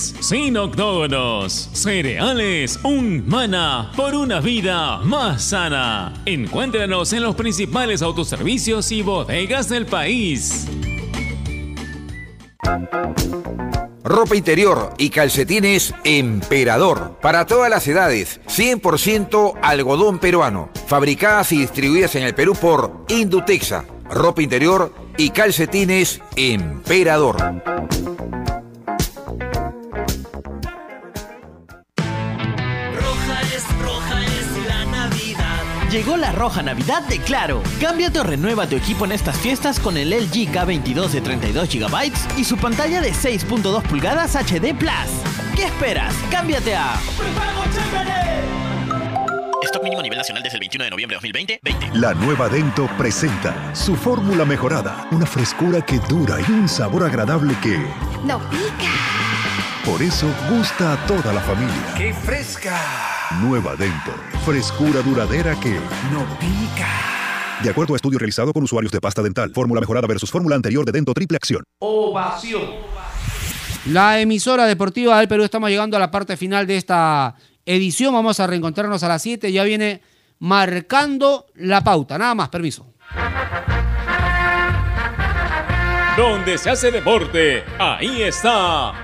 sin octógonos. Cereales Un Mana por una vida más sana. Encuéntranos en los principales autoservicios y bodegas del país. Ropa interior y calcetines Emperador. Para todas las edades, 100% algodón peruano. Fabricadas y distribuidas en el Perú por Indutexa. Ropa interior y calcetines Emperador. Llegó la roja Navidad de Claro. Cámbiate o renueva tu equipo en estas fiestas con el LG K22 de 32 GB y su pantalla de 6.2 pulgadas HD Plus. ¿Qué esperas? Cámbiate a Stock mínimo a nivel nacional desde el 21 de noviembre de 2020. 20. La nueva Dento presenta su fórmula mejorada, una frescura que dura y un sabor agradable que, ¡No pica! Por eso, gusta a toda la familia. ¡Qué fresca! Nueva Dento, frescura duradera que, No pica. de acuerdo a estudio realizado con usuarios de pasta dental, fórmula mejorada versus fórmula anterior de Dento triple acción. La emisora deportiva del Perú, estamos llegando a la parte final de esta edición. Vamos a reencontrarnos a las 7. Ya viene marcando la pauta. Nada más, permiso. Donde se hace deporte, ahí está.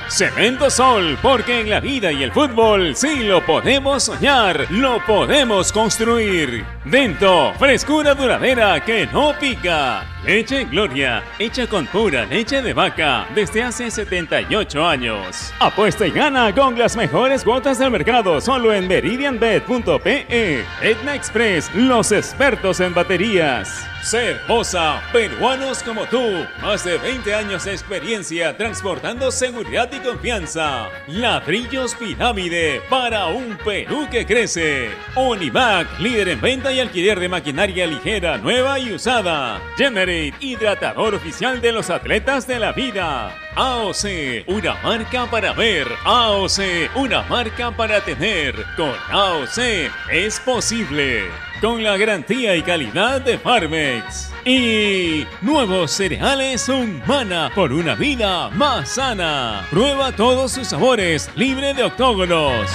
Cemento Sol, porque en la vida y el fútbol sí lo podemos soñar, lo podemos construir. Dento, frescura duradera que no pica. Leche Gloria, hecha con pura leche de vaca desde hace 78 años. Apuesta y gana con las mejores cuotas del mercado solo en meridianbet.pe. Etna Express, los expertos en baterías. Cervosa, peruanos como tú. Más de 20 años de experiencia transportando seguridad y confianza. Ladrillos Pirámide para un Perú que crece. Onivac, líder en venta y alquiler de maquinaria ligera, nueva y usada. Generate, hidratador oficial de los atletas de la vida. AOC, una marca para ver. AOC, una marca para tener. Con AOC es posible. Con la garantía y calidad de Farmex. Y nuevos cereales Humana por una vida más sana. Prueba todos sus sabores, libre de octógonos.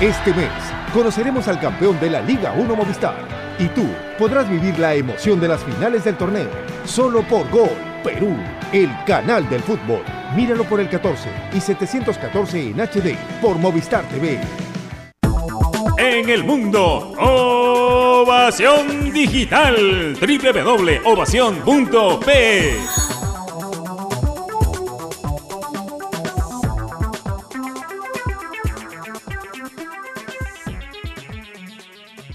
Este mes conoceremos al campeón de la Liga 1 Movistar y tú podrás vivir la emoción de las finales del torneo solo por Gol Perú, el canal del fútbol. Míralo por el 14 y 714 en HD por Movistar TV. En el mundo, Ovación Digital. www.ovación.p.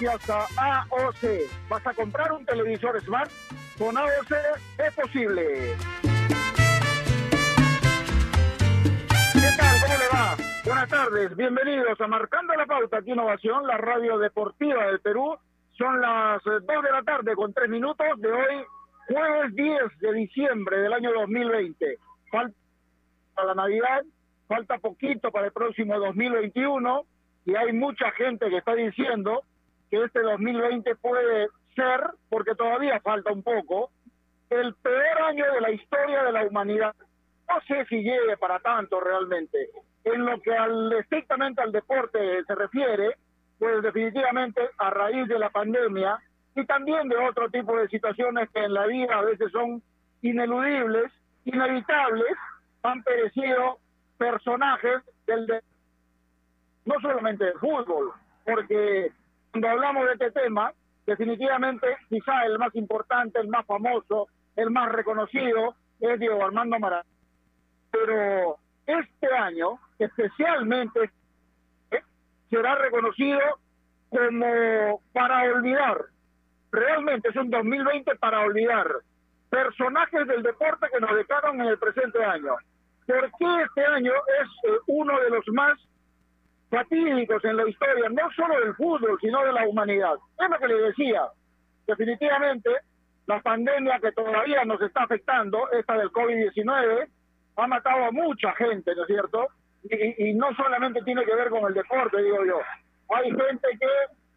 Gracias a AOC. ¿Vas a comprar un televisor Smart? Con AOC es posible. ¿Qué tal? ¿Cómo le va? Buenas tardes, bienvenidos a Marcando la Pauta, aquí Innovación, la radio deportiva del Perú. Son las 2 de la tarde con 3 minutos de hoy, jueves 10 de diciembre del año 2020. Falta la Navidad, falta poquito para el próximo 2021 y hay mucha gente que está diciendo que este 2020 puede ser, porque todavía falta un poco, el peor año de la historia de la humanidad. No sé si llegue para tanto realmente. En lo que al, estrictamente al deporte se refiere, pues definitivamente a raíz de la pandemia y también de otro tipo de situaciones que en la vida a veces son ineludibles, inevitables, han perecido personajes del de- no solamente del fútbol, porque cuando hablamos de este tema, definitivamente quizá el más importante, el más famoso, el más reconocido es Diego Armando Maradona. Pero este año, especialmente, eh, será reconocido como para olvidar. Realmente es un 2020 para olvidar. Personajes del deporte que nos dejaron en el presente año. ¿Por qué este año es eh, uno de los más fatídicos en la historia, no solo del fútbol, sino de la humanidad? Es lo que le decía. Definitivamente, la pandemia que todavía nos está afectando, esta del COVID-19, ha matado a mucha gente, ¿no es cierto? Y, y no solamente tiene que ver con el deporte, digo yo. Hay gente que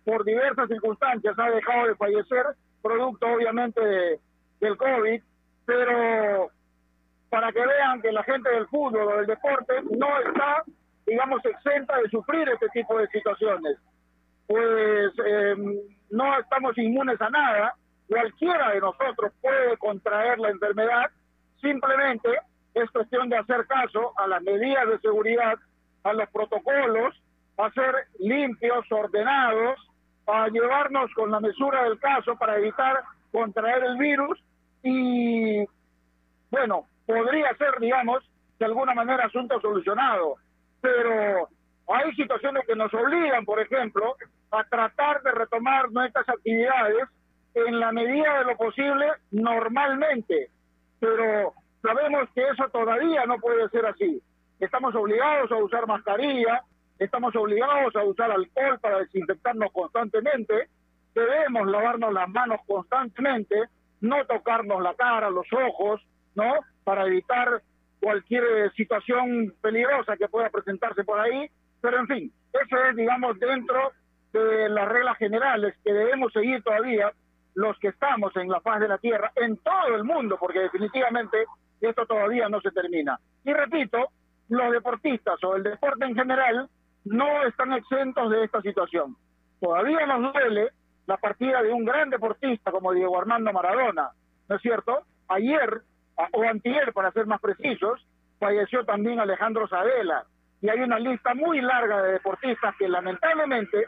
por diversas circunstancias ha dejado de fallecer, producto obviamente de- del COVID, pero para que vean que la gente del fútbol o del deporte no está, digamos, exenta de sufrir este tipo de situaciones. Pues eh, no estamos inmunes a nada, cualquiera de nosotros puede contraer la enfermedad, simplemente es cuestión de hacer caso a las medidas de seguridad, a los protocolos, a ser limpios, ordenados, a llevarnos con la mesura del caso para evitar contraer el virus y bueno, podría ser, digamos, de alguna manera asunto solucionado, pero hay situaciones que nos obligan, por ejemplo, a tratar de retomar nuestras actividades en la medida de lo posible normalmente, pero sabemos que eso todavía no puede ser así. Estamos obligados a usar mascarilla, estamos obligados a usar alcohol para desinfectarnos constantemente, debemos lavarnos las manos constantemente, no tocarnos la cara, los ojos, ¿no? Para evitar cualquier eh, situación peligrosa que pueda presentarse por ahí. Pero en fin, eso es, digamos, dentro de las reglas generales que debemos seguir todavía los que estamos en la faz de la Tierra, en todo el mundo, porque definitivamente esto todavía no se termina. Y repito, los deportistas o el deporte en general no están exentos de esta situación. Todavía nos duele la partida de un gran deportista como Diego Armando Maradona, ¿no es cierto? Ayer, o antier para ser más precisos, falleció también Alejandro Sabela. Y hay una lista muy larga de deportistas que lamentablemente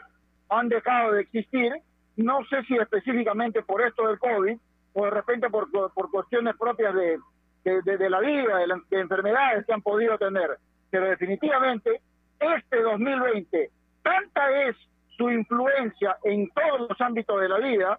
han dejado de existir, no sé si específicamente por esto del COVID o de repente por, por cuestiones propias de, de, la vida, de, la- de enfermedades que han podido tener. Pero definitivamente este 2020, tanta es su influencia en todos los ámbitos de la vida,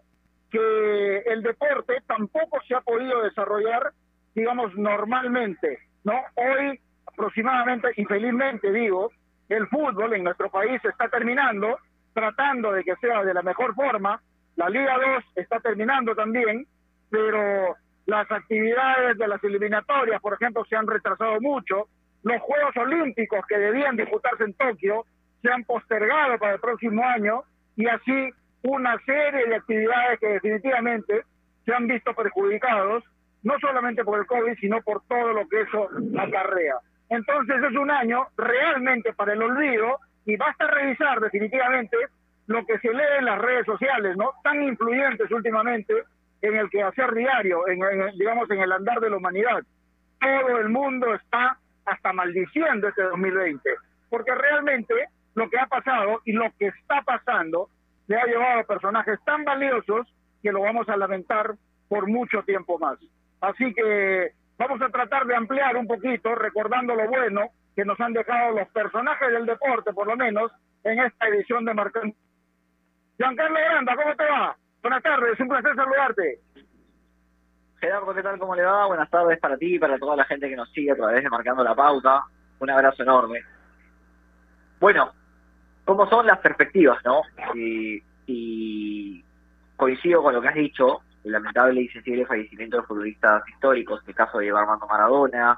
que el deporte tampoco se ha podido desarrollar, digamos, normalmente, ¿no? Hoy, aproximadamente, y felizmente digo, el fútbol en nuestro país está terminando, tratando de que sea de la mejor forma, la Liga 2 está terminando también, pero las actividades de las eliminatorias, por ejemplo, se han retrasado mucho, los Juegos Olímpicos que debían disputarse en Tokio se han postergado para el próximo año y así una serie de actividades que definitivamente se han visto perjudicados, no solamente por el COVID, sino por todo lo que eso acarrea. Entonces es un año realmente para el olvido y basta revisar definitivamente lo que se lee en las redes sociales, ¿no? Tan influyentes últimamente en el quehacer diario, en, digamos, en el andar de la humanidad. Todo el mundo está hasta maldiciendo este 2020, porque realmente lo que ha pasado y lo que está pasando le ha llevado a personajes tan valiosos que lo vamos a lamentar por mucho tiempo más. Así que vamos a tratar de ampliar un poquito, recordando lo bueno que nos han dejado los personajes del deporte, por lo menos, en esta edición de Marcando. Giancarlo Granda, ¿cómo te va? Buenas tardes, un placer saludarte. Gerardo, ¿qué tal? ¿Cómo le va? Buenas tardes para ti y para toda la gente que nos sigue a través de Marcando la Pauta. Un abrazo enorme. Bueno, ¿cómo son las perspectivas, no? Y, y coincido con lo que has dicho, lamentable y sensible fallecimiento de futbolistas históricos, el caso de Armando Maradona,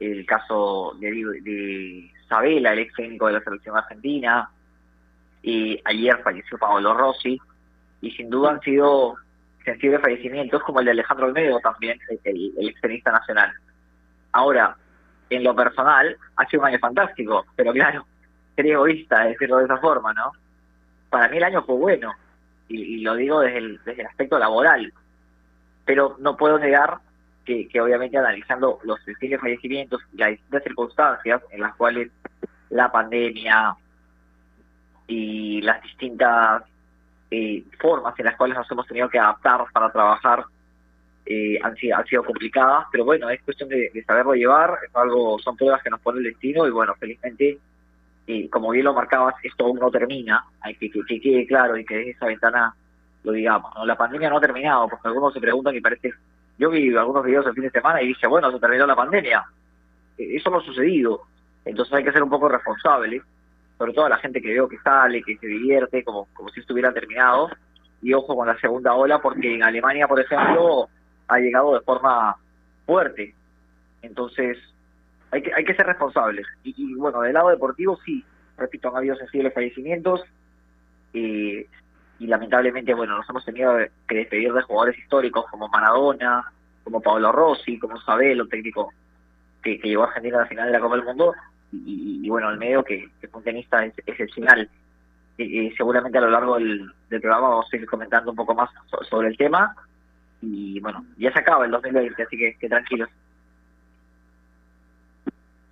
el caso de, de Sabela, el ex técnico de la selección argentina, y ayer falleció Paolo Rossi, y sin duda han sido sensibles fallecimientos como el de Alejandro Olmedo también, el, el extenista nacional. Ahora, en lo personal, ha sido un año fantástico, pero claro, sería egoísta decirlo de esa forma, ¿no? Para mí el año fue bueno, y, y lo digo desde el, desde el aspecto laboral, pero no puedo negar que, que obviamente analizando los distintos fallecimientos y las distintas circunstancias en las cuales la pandemia y las distintas eh, formas en las cuales nos hemos tenido que adaptar para trabajar eh, han, sido, han sido complicadas, pero bueno, es cuestión de, saberlo llevar, es algo, son pruebas que nos pone el destino y bueno, felizmente, y como bien lo marcabas, esto aún no termina, hay que, que, que quede claro y que desde esa ventana lo digamos, ¿no? La pandemia no ha terminado, porque algunos se preguntan y parece, yo vi algunos videos el fin de semana y dije, bueno, se terminó la pandemia, Eh, eso no ha sucedido, entonces hay que ser un poco responsable, sobre todo a la gente que veo que sale, que se divierte, como, como si estuviera terminado, y ojo con la segunda ola, porque en Alemania, por ejemplo, ha llegado de forma fuerte. Entonces, hay que, hay que ser responsables. Y, y, bueno, del lado deportivo, sí, repito, han habido sensibles fallecimientos. eh, y lamentablemente, bueno, nos hemos tenido que despedir de jugadores históricos como Maradona, como Pablo Rossi, como Sabelo, técnico que, que llevó a Argentina a la final de la Copa del Mundo. Y, bueno, el medio que, que fue un tenista ex- excepcional. Y, y seguramente a lo largo del, programa vamos a ir comentando un poco más so- sobre el tema y bueno, ya se acaba el 2020, así que, que tranquilos.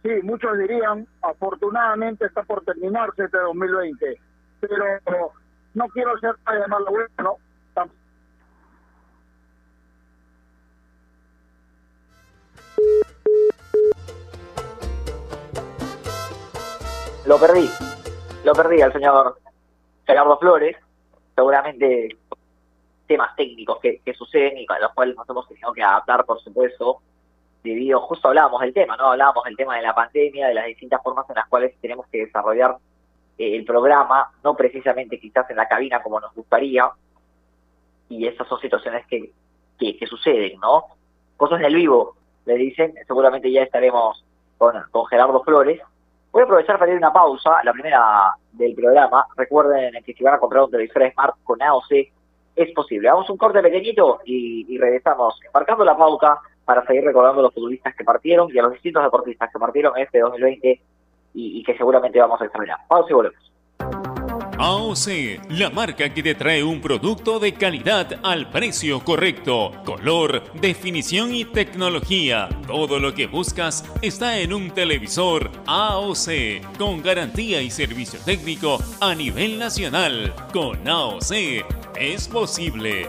Sí, muchos dirían, afortunadamente está por terminarse este 2020, pero no quiero ser de malo bueno, tam- Lo perdí, lo perdí al señor Gerardo Flores, seguramente temas técnicos que, que suceden y con los cuales nos hemos tenido que adaptar, por supuesto, debido, justo hablábamos del tema, ¿no? Hablábamos del tema de la pandemia, de las distintas formas en las cuales tenemos que desarrollar el programa, no precisamente quizás en la cabina como nos gustaría, y esas son situaciones que, que, que suceden, ¿no? Cosas del vivo, le dicen, seguramente ya estaremos con, con Gerardo Flores. Voy a aprovechar para ir una pausa, la primera del programa. Recuerden que si van a comprar un televisor Smart con AOC, es posible. Vamos un corte pequeñito y, y regresamos marcando la pauta para seguir recordando a los futbolistas que partieron y a los distintos deportistas que partieron en este 2020 y, que seguramente vamos a examinar. Pausa y volvemos. AOC, la marca que te trae un producto de calidad al precio correcto, color, definición y tecnología. Todo lo que buscas está en un televisor AOC, con garantía y servicio técnico a nivel nacional. Con AOC es posible.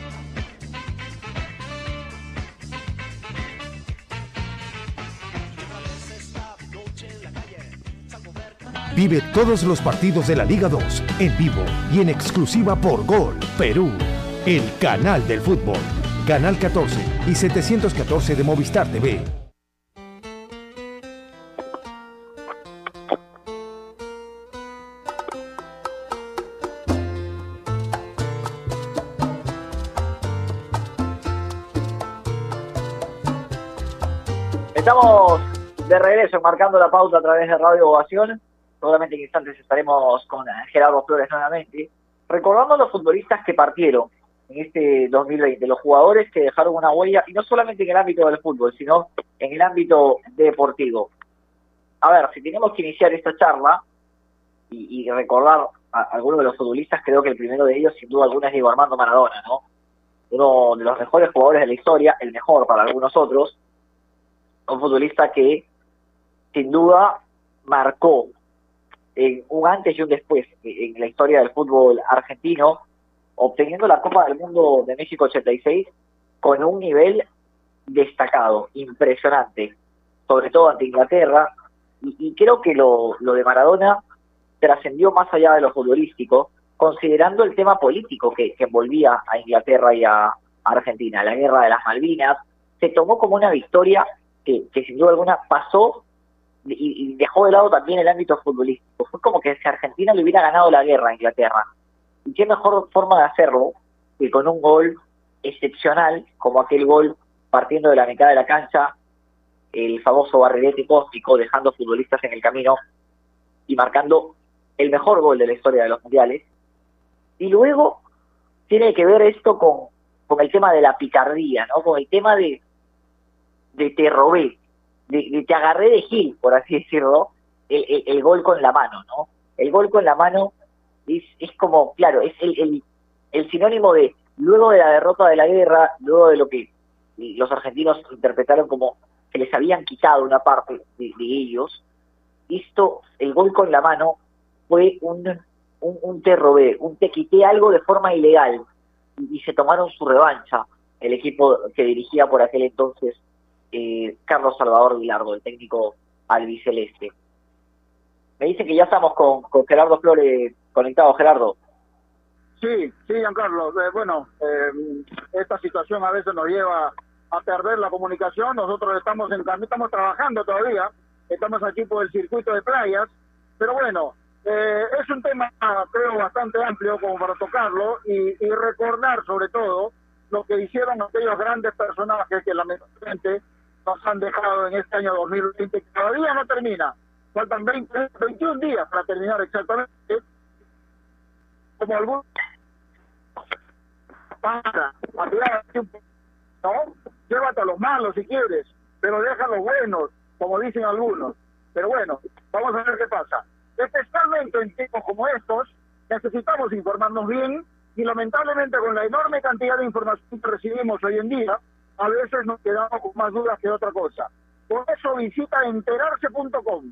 Vive todos los partidos de la Liga 2 en vivo y en exclusiva por Gol Perú, el canal del fútbol. Canal 14 y 714 de Movistar TV. Estamos de regreso marcando la pauta a través de Radio Ovación. Seguramente en instantes estaremos con Gerardo Flores nuevamente. Recordando los futbolistas que partieron en este 2020, los jugadores que dejaron una huella, y no solamente en el ámbito del fútbol, sino en el ámbito deportivo. A ver, si tenemos que iniciar esta charla y, y recordar a algunos de los futbolistas, creo que el primero de ellos, sin duda alguna, es Diego Armando Maradona, ¿no? Uno de los mejores jugadores de la historia, el mejor para algunos otros, un futbolista que sin duda marcó un antes y un después en la historia del fútbol argentino, obteniendo la Copa del Mundo de México 86 con un nivel destacado, impresionante, sobre todo ante Inglaterra, y, creo que lo, lo de Maradona trascendió más allá de lo futbolístico, considerando el tema político que, que envolvía a Inglaterra y a Argentina, la guerra de las Malvinas, se tomó como una victoria que, que sin duda alguna pasó y, y dejó de lado también el ámbito futbolístico. Fue como que si Argentina le hubiera ganado la guerra a Inglaterra. Y qué mejor forma de hacerlo que con un gol excepcional, como aquel gol partiendo de la mitad de la cancha, el famoso barrilete cósmico, dejando futbolistas en el camino y marcando el mejor gol de la historia de los mundiales. Y luego tiene que ver esto con, con el tema de la picardía, ¿no? Con el tema de, de te robé, de, de te agarré de Gil, por así decirlo, el, el, el gol con la mano, ¿no? El gol con la mano es, es como, claro, es el, el, sinónimo de luego de la derrota de la guerra, luego de lo que los argentinos interpretaron como que les habían quitado una parte de, ellos, esto, el gol con la mano fue un, un, te robé, un te quité algo de forma ilegal y, y se tomaron su revancha el equipo que dirigía por aquel entonces eh, Carlos Salvador Vilardo, el técnico albiceleste. Me dicen que ya estamos con, Gerardo Flores conectado. Gerardo. Sí, sí, Giancarlo. Eh, bueno, eh, esta situación a veces nos lleva a perder la comunicación. Nosotros estamos en estamos trabajando todavía. Estamos aquí por el circuito de playas. Pero bueno, eh, es un tema, creo, bastante amplio como para tocarlo y, y recordar sobre todo lo que hicieron aquellos grandes personajes que lamentablemente nos han dejado en este año 2020, que todavía no termina. Faltan 20, 21 días para terminar exactamente. Como algunos para poco, ¿no? Llévate a los malos si quieres, pero deja a los buenos, como dicen algunos. Pero bueno, vamos a ver qué pasa. Especialmente en tiempos como estos, necesitamos informarnos bien y lamentablemente con la enorme cantidad de información que recibimos hoy en día, a veces nos quedamos con más dudas que otra cosa. Por eso visita enterarse.com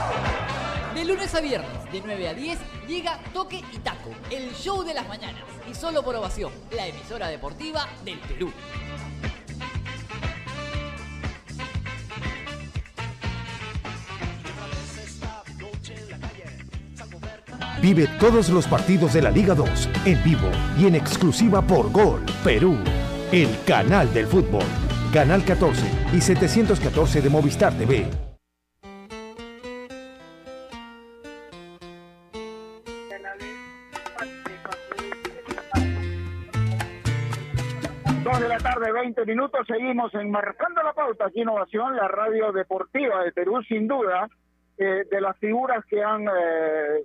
Lunes a viernes, de 9 a 10, llega Toque y Taco, el show de las mañanas. Y solo por ovación, la emisora deportiva del Perú. Vive todos los partidos de la Liga 2 en vivo y en exclusiva por Gol Perú, el canal del fútbol. Canal 14 y 714 de Movistar TV. minutos seguimos enmarcando la pauta aquí Innovación, la radio deportiva de Perú, sin duda, eh, de las figuras que han eh,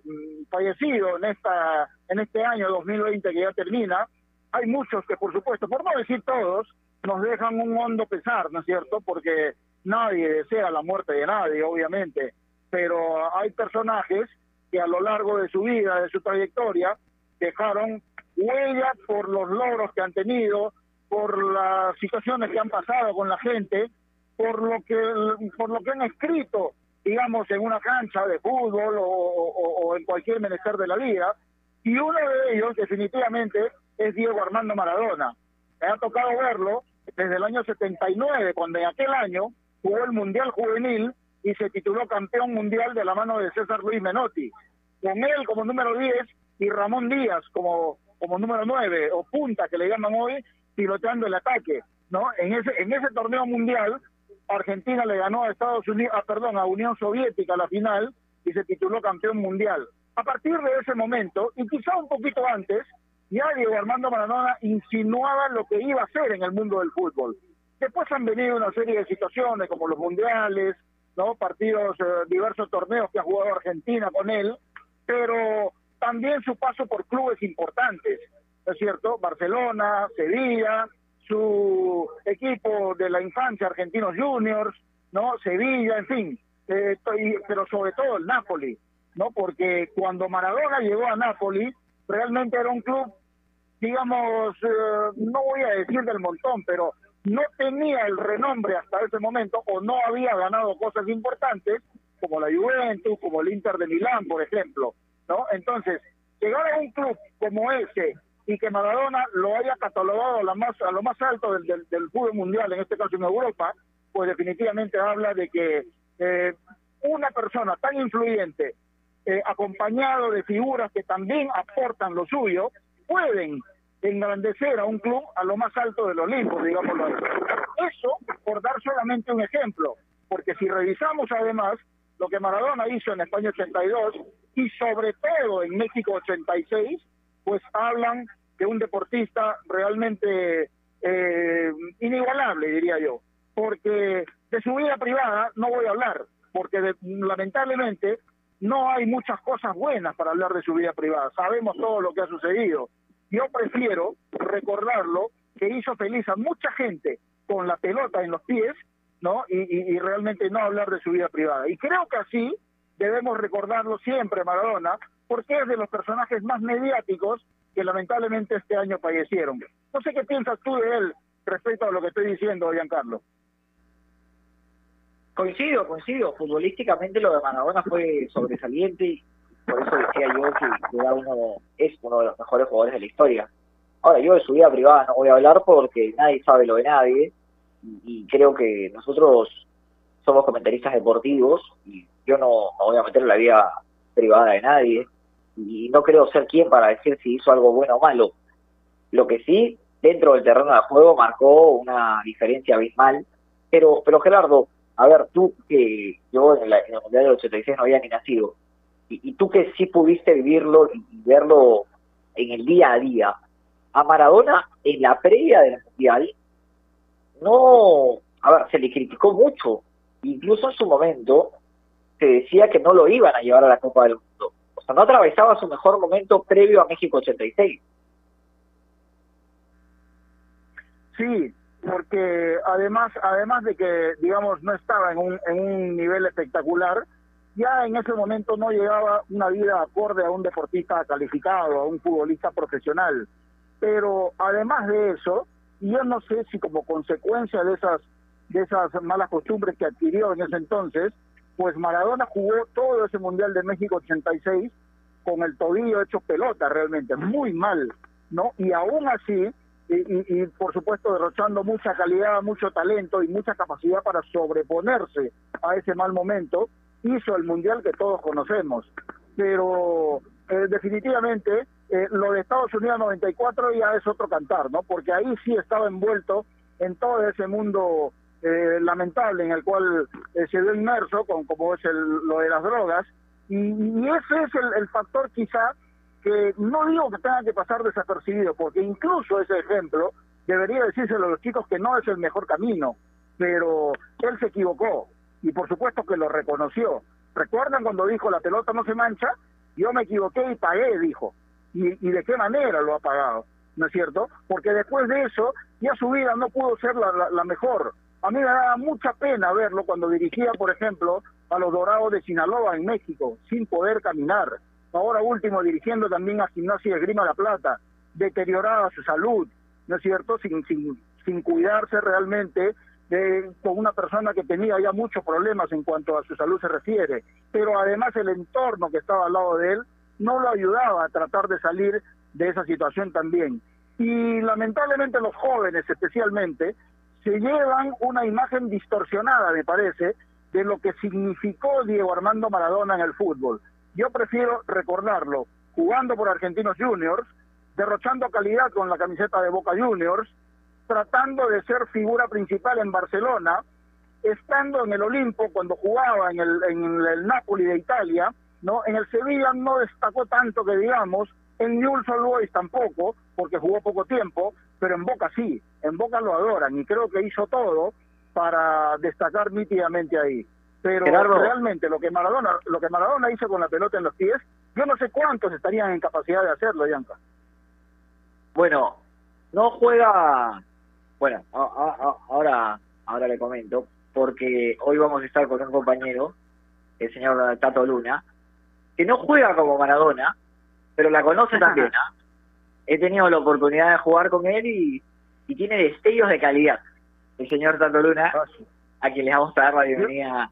fallecido en, esta, en este año 2020 que ya termina. Hay muchos que, por supuesto, por no decir todos, nos dejan un hondo pesar, ¿no es cierto? Porque nadie desea la muerte de nadie, obviamente, pero hay personajes que a lo largo de su vida, de su trayectoria, dejaron huella por los logros que han tenido, por las situaciones que han pasado con la gente, por lo que por lo que han escrito, digamos, en una cancha de fútbol o, en cualquier menester de la vida. Y uno de ellos, definitivamente, es Diego Armando Maradona. Me ha tocado verlo desde el año 79, cuando en aquel año jugó el Mundial Juvenil y se tituló campeón mundial de la mano de César Luis Menotti. Con él como número 10 y Ramón Díaz como, como número 9 o punta que le llaman hoy, piloteando el ataque. ¿no? En ese, en ese torneo mundial, Argentina le ganó a Estados Unidos, ah, perdón, a Unión Soviética la final y se tituló campeón mundial. A partir de ese momento, y quizá un poquito antes, ya Diego Armando Maradona insinuaba lo que iba a hacer en el mundo del fútbol. Después han venido una serie de situaciones como los mundiales, no partidos, eh, diversos torneos que ha jugado Argentina con él, pero también su paso por clubes importantes, ¿no es cierto? Barcelona, Sevilla, su equipo de la infancia, Argentinos Juniors, ¿no? Sevilla, en fin, eh, pero sobre todo el Napoli, ¿no? Porque cuando Maradona llegó a Napoli, realmente era un club, digamos, eh, no voy a decir del montón, pero no tenía el renombre hasta ese momento o no había ganado cosas importantes como la Juventus, como el Inter de Milán, por ejemplo, ¿no? Entonces, llegar a un club como ese y que Maradona lo haya catalogado a, la más, a lo más alto del, del, fútbol mundial, en este caso en Europa, pues definitivamente habla de que eh, una persona tan influyente, eh, acompañado de figuras que también aportan lo suyo, pueden engrandecer a un club a lo más alto del Olimpo, digámoslo así. Eso por dar solamente un ejemplo, porque si revisamos además lo que Maradona hizo en España 82 y sobre todo en México 86, pues hablan de un deportista realmente eh, inigualable, diría yo, porque de su vida privada no voy a hablar, porque lamentablemente no hay muchas cosas buenas para hablar de su vida privada, sabemos todo lo que ha sucedido, yo prefiero recordarlo que hizo feliz a mucha gente con la pelota en los pies, ¿no? Y, realmente no hablar de su vida privada. Y creo que así debemos recordarlo siempre, Maradona, porque es de los personajes más mediáticos que lamentablemente este año fallecieron. No sé qué piensas tú de él respecto a lo que estoy diciendo, Giancarlo. Coincido, coincido. Futbolísticamente lo de Maradona fue sobresaliente por eso decía yo que es uno de los mejores jugadores de la historia. Ahora, yo de su vida privada no voy a hablar porque nadie sabe lo de nadie y, creo que nosotros somos comentaristas deportivos y yo no, voy a meter en la vida privada de nadie y no creo ser quien para decir si hizo algo bueno o malo. Lo que sí, dentro del terreno de juego marcó una diferencia abismal, pero, pero Gerardo, a ver, tú que yo en, en el Mundial del 86 no había ni nacido, y, tú que sí pudiste vivirlo y verlo en el día a día, a Maradona en la previa del Mundial, no, a ver, se le criticó mucho, incluso en su momento se decía que no lo iban a llevar a la Copa del no atravesaba su mejor momento previo a México 86. Sí, porque además, además de que, digamos, no estaba en un, en un nivel espectacular, ya en ese momento no llegaba una vida acorde a un deportista calificado, a un futbolista profesional. Pero además de eso, yo no sé si como consecuencia de esas de esas malas costumbres que adquirió en ese entonces, pues Maradona jugó todo ese Mundial de México 86 con el tobillo hecho pelota realmente, muy mal, ¿no? Y aún así, y, y, por supuesto derrochando mucha calidad, mucho talento y mucha capacidad para sobreponerse a ese mal momento, hizo el mundial que todos conocemos. Pero eh, definitivamente eh, lo de Estados Unidos 94 ya es otro cantar, ¿no? Porque ahí sí estaba envuelto en todo ese mundo eh, lamentable en el cual se ve inmerso, con, como es el, lo de las drogas. Y, ese es el, el factor quizá que no digo que tenga que pasar desapercibido, porque incluso ese ejemplo debería decírselo a los chicos que no es el mejor camino, pero él se equivocó, y por supuesto que lo reconoció. ¿Recuerdan cuando dijo la pelota no se mancha? Yo me equivoqué y pagué, dijo. ¿Y, de qué manera lo ha pagado? ¿No es cierto? Porque después de eso ya su vida no pudo ser la, la, mejor. A mí me daba mucha pena verlo cuando dirigía, por ejemplo, a los Dorados de Sinaloa en México, sin poder caminar. Ahora último dirigiendo también a Gimnasia de Grima La Plata, deteriorada su salud, ¿no es cierto? Sin, sin, sin cuidarse realmente con una persona que tenía ya muchos problemas en cuanto a su salud se refiere, pero además el entorno que estaba al lado de él no lo ayudaba a tratar de salir de esa situación también. Y lamentablemente los jóvenes especialmente se llevan una imagen distorsionada, me parece, de lo que significó Diego Armando Maradona en el fútbol. Yo prefiero recordarlo jugando por Argentinos Juniors, derrochando calidad con la camiseta de Boca Juniors, tratando de ser figura principal en Barcelona, estando en el Olimpo cuando jugaba en el, en el Napoli de Italia, ¿no? En el Sevilla no destacó tanto que digamos, en Newell's Old Boys tampoco, porque jugó poco tiempo, pero en Boca sí, en Boca lo adoran y creo que hizo todo para destacar nítidamente ahí. Pero Gerardo. realmente lo que Maradona, lo que Maradona hizo con la pelota en los pies, yo no sé cuántos estarían en capacidad de hacerlo, Yanka. Bueno, no juega. Bueno, a- a- a- ahora, ahora le comento, porque hoy vamos a estar con un compañero, el señor Tato Luna, que no juega como Maradona, pero la conoce también. ¿Ah? He tenido la oportunidad de jugar con él y, y tiene destellos de calidad. El señor Tato Luna, a quien le vamos a dar la bienvenida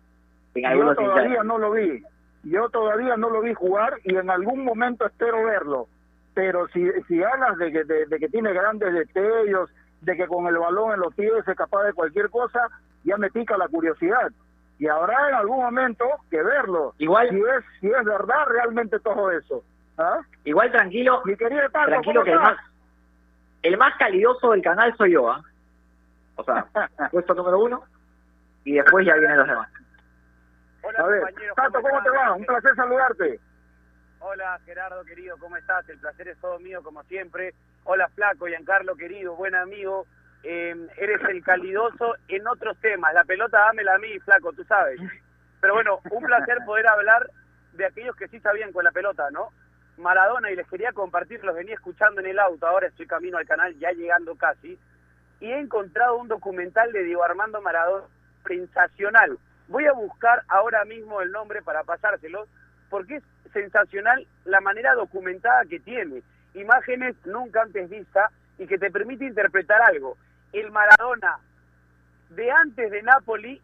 en Yo algunos todavía instantes. no lo vi. Yo todavía no lo vi jugar y en algún momento espero verlo. Pero si, si hablas de que, de, de que tiene grandes destellos, de que con el balón en los pies es capaz de cualquier cosa, ya me pica la curiosidad. Y habrá en algún momento que verlo. Igual- Si es, si es verdad realmente todo eso. ¿Ah? Igual tranquilo, Mi querido Tato, tranquilo ¿cómo que el más, el más calidoso del canal soy yo, ¿ah? O sea, puesto número uno y después ya vienen los demás. A ver, Tato, ¿cómo te va? Un placer saludarte. Hola Gerardo querido, ¿cómo estás? El placer es todo mío como siempre. Hola Flaco, Giancarlo querido, buen amigo. Eh, eres el calidoso en otros temas. La pelota dámela a mí, Flaco, tú sabes. Pero bueno, un placer poder hablar de aquellos que sí sabían con la pelota, ¿no? Maradona, y les quería compartir, los venía escuchando en el auto, ahora estoy camino al canal, ya llegando casi, y he encontrado un documental de Diego Armando Maradona sensacional. Voy a buscar ahora mismo el nombre para pasárselo, porque es sensacional la manera documentada que tiene. Imágenes nunca antes vistas y que te permite interpretar algo. El Maradona de antes de Napoli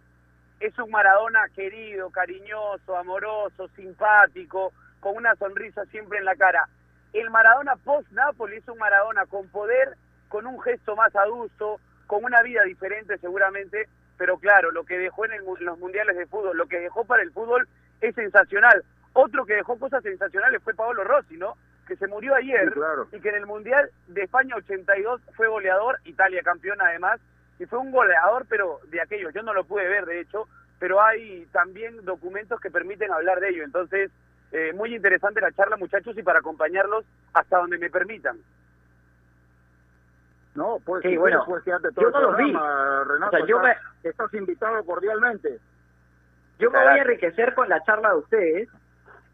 es un Maradona querido, cariñoso, amoroso, simpático, con una sonrisa siempre en la cara. El Maradona post-Napoli es un Maradona con poder, con un gesto más adusto, con una vida diferente seguramente, pero claro, lo que dejó en, el en los mundiales de fútbol, lo que dejó para el fútbol es sensacional. Otro que dejó cosas sensacionales fue Paolo Rossi, ¿no? Que se murió ayer Sí, claro. y que en el Mundial de España 82 fue goleador, Italia campeona además, y fue un goleador, pero de aquellos, yo no lo pude ver de hecho, pero hay también documentos que permiten hablar de ello. Entonces, eh, muy interesante la charla, muchachos, y para acompañarlos hasta donde me permitan. No, pues Sí, si bueno, quédate todo yo el no los vi. Renato, O sea, yo estás, estás invitado cordialmente. Yo me voy a enriquecer con la charla de ustedes,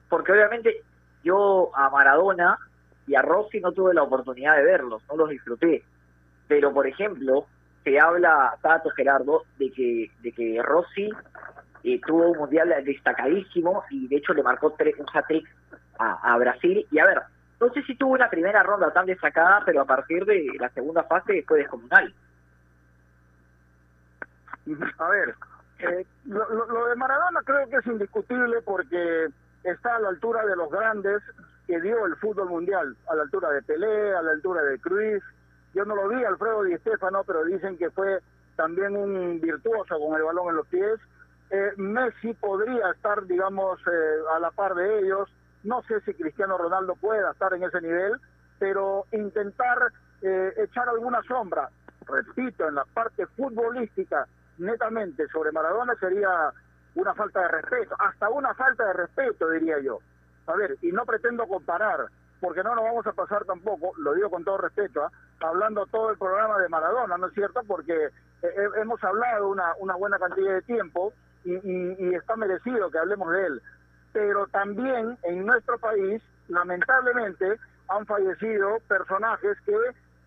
porque obviamente yo a Maradona y a Rossi no tuve la oportunidad de verlos, no los disfruté. Pero, por ejemplo, se habla, Tato Gerardo, de que, de que Rossi eh, tuvo un mundial destacadísimo y de hecho le marcó tre- un hat-trick a, Brasil. Y a ver, no sé si tuvo una primera ronda tan destacada, pero a partir de la segunda fase fue descomunal. A ver, eh, lo, lo- de Maradona creo que es indiscutible porque está a la altura de los grandes que dio el fútbol mundial, a la altura de Pelé, a la altura de Cruyff. Yo no lo vi, Alfredo Di Stéfano, pero dicen que fue también un virtuoso con el balón en los pies. Eh, Messi podría estar, digamos, eh, a la par de ellos. No sé si Cristiano Ronaldo pueda estar en ese nivel, pero intentar eh, echar alguna sombra, repito, en la parte futbolística, netamente sobre Maradona sería una falta de respeto, hasta una falta de respeto, diría yo. A ver, y no pretendo comparar, porque no nos vamos a pasar tampoco, lo digo con todo respeto, ¿ah? hablando todo el programa de Maradona, ¿no es cierto? Porque eh, eh, hemos hablado una, una buena cantidad de tiempo y, y- y está merecido que hablemos de él. Pero también en nuestro país, lamentablemente, han fallecido personajes que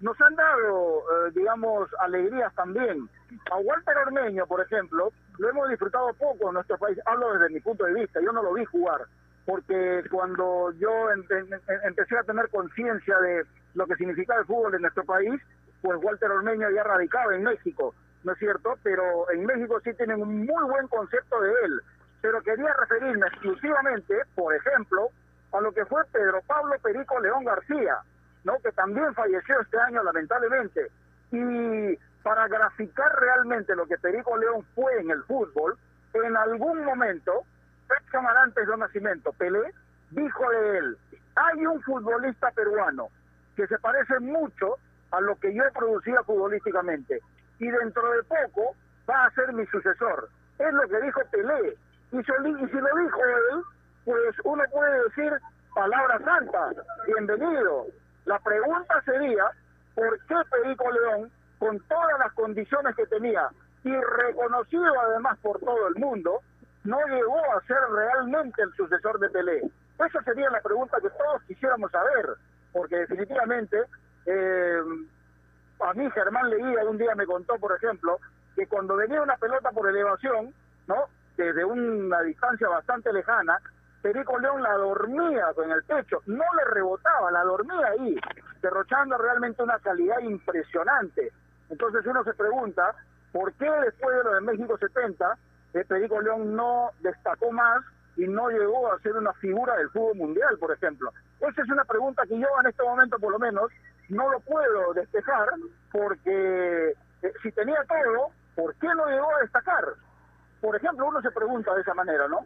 nos han dado, eh, digamos, alegrías también. A Walter Ormeño, por ejemplo, lo hemos disfrutado poco en nuestro país. Hablo desde mi punto de vista, yo no lo vi jugar, porque cuando yo em- em- em- empecé a tener conciencia de lo que significaba el fútbol en nuestro país, pues Walter Ormeño ya radicaba en México, ¿no es cierto? Pero en México sí tienen un muy buen concepto de él. Pero quería referirme exclusivamente, por ejemplo, a lo que fue Pedro Pablo Perico León García, ¿no? que también falleció este año lamentablemente. Y para graficar realmente lo que Perico León fue en el fútbol, en algún momento, fecha antes de nacimiento, Pelé, dijo de él, hay un futbolista peruano que se parece mucho a lo que yo he producido futbolísticamente y dentro de poco va a ser mi sucesor. Es lo que dijo Pelé. Y, si, y si lo dijo él, pues uno puede decir palabras santas, bienvenido. La pregunta sería, ¿por qué Perico León, con todas las condiciones que tenía y reconocido además por todo el mundo, no llegó a ser realmente el sucesor de Pelé? Esa sería la pregunta que todos quisiéramos saber, porque definitivamente eh, a mí Germán Leguía un día me contó, por ejemplo, que cuando venía una pelota por elevación, ¿no? Desde una distancia bastante lejana, Perico León la dormía con el pecho, no le rebotaba, la dormía ahí, derrochando realmente una calidad impresionante. Entonces uno se pregunta, ¿por qué después de lo de México 70, el Perico León no destacó más y no llegó a ser una figura del fútbol mundial, por ejemplo? Esa es una pregunta que yo en este momento, por lo menos, no lo puedo despejar, porque eh, si tenía todo, ¿por qué no llegó a destacar? Por ejemplo, uno se pregunta de esa manera, ¿no?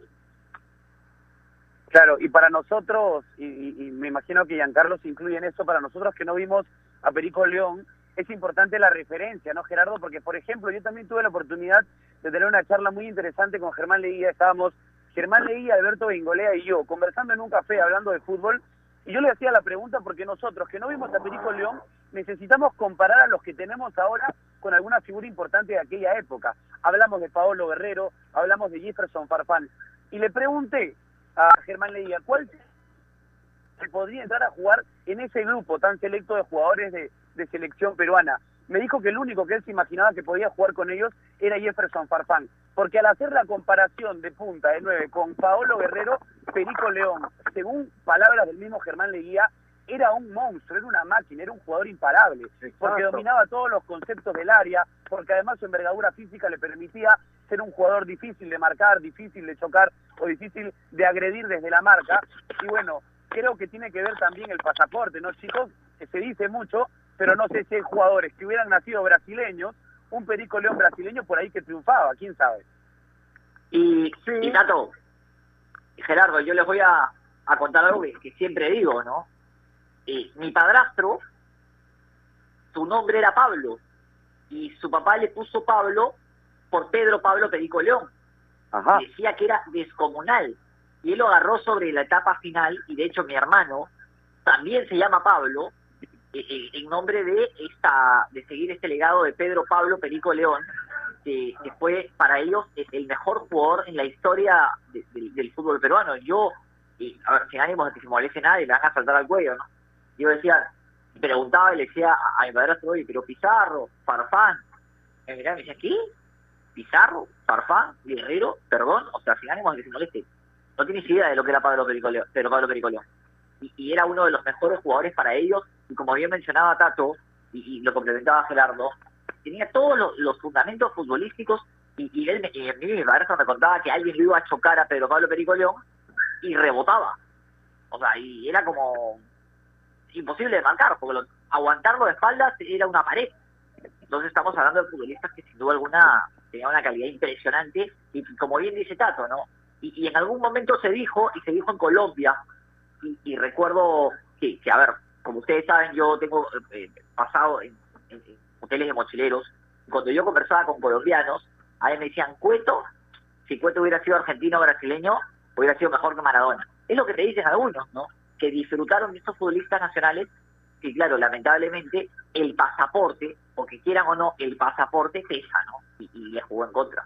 Claro, y para nosotros, y, y, me imagino que Giancarlo se incluye en eso, para nosotros que no vimos a Perico León, es importante la referencia, ¿no, Gerardo? Porque, por ejemplo, yo también tuve la oportunidad de tener una charla muy interesante con Germán Leguía, estábamos Germán Leguía, Alberto Bengolea y yo conversando en un café hablando de fútbol, y yo le hacía la pregunta porque nosotros, que no vimos a Perico León, necesitamos comparar a los que tenemos ahora con alguna figura importante de aquella época. Hablamos de Paolo Guerrero, hablamos de Jefferson Farfán, y le pregunté a Germán Leguía, ¿cuál se podría entrar a jugar en ese grupo tan selecto de jugadores de, de selección peruana? Me dijo que el único que él se imaginaba que podía jugar con ellos era Jefferson Farfán, porque al hacer la comparación de punta de nueve con Paolo Guerrero, Perico León, según palabras del mismo Germán Leguía, era un monstruo, era una máquina, era un jugador imparable, porque dominaba todos los conceptos del área, porque además su envergadura física le permitía ser un jugador difícil de marcar, difícil de chocar o difícil de agredir desde la marca. Y bueno, creo que tiene que ver también el pasaporte, ¿no, chicos? Que se dice mucho, pero no sé si hay jugadores que hubieran nacido brasileños, un Perico León brasileño por ahí que triunfaba, quién sabe. Y, y Tato, Gerardo, yo les voy a, a contar algo que, que siempre digo, ¿no? Eh, mi padrastro, su nombre era Pablo, y su papá le puso Pablo por Pedro Pablo Perico León. Ajá. Decía que era descomunal. Y él lo agarró sobre la etapa final, y de hecho mi hermano también se llama Pablo, eh, eh, en nombre de esta de seguir este legado de Pedro Pablo Perico León, que, fue para ellos el mejor jugador en la historia de- de- del fútbol peruano. Yo, y, a ver, sin ánimos de que se moleste nadie, me van a saltar al cuello, ¿no? Yo decía, preguntaba y le decía a, mi oye, pero Pizarro, Farfán, me miraba y me decía, ¿qué? Pizarro, Farfán, Guerrero, perdón, o sea, sin ánimos de que se moleste. No tienes idea de lo que era Pablo Perico León, Pedro Pablo Perico León. Y, y era uno de los mejores jugadores para ellos, y como bien mencionaba Tato, y, lo complementaba Gerardo, tenía todos los, fundamentos futbolísticos, y, y él, me- y a mí mi padrastro me contaba que alguien lo iba a chocar a Pedro Pablo Perico León, y rebotaba. O sea, y era como imposible de marcar, porque lo- aguantarlo de espaldas era una pared. Entonces estamos hablando de futbolistas que sin duda alguna tenían una calidad impresionante y como bien dice Tato, ¿no? Y, y en algún momento se dijo, y se dijo en Colombia, y, y recuerdo que, que, a ver, como ustedes saben, yo tengo eh, pasado en, en- en hoteles de mochileros, cuando yo conversaba con colombianos, a mí me decían, Cueto, si Cueto hubiera sido argentino o brasileño, hubiera sido mejor que Maradona. Es lo que te dicen algunos, ¿no? Que disfrutaron de estos futbolistas nacionales y claro, lamentablemente el pasaporte, o que quieran o no, el pasaporte pesa, ¿no? Y, y le jugó en contra.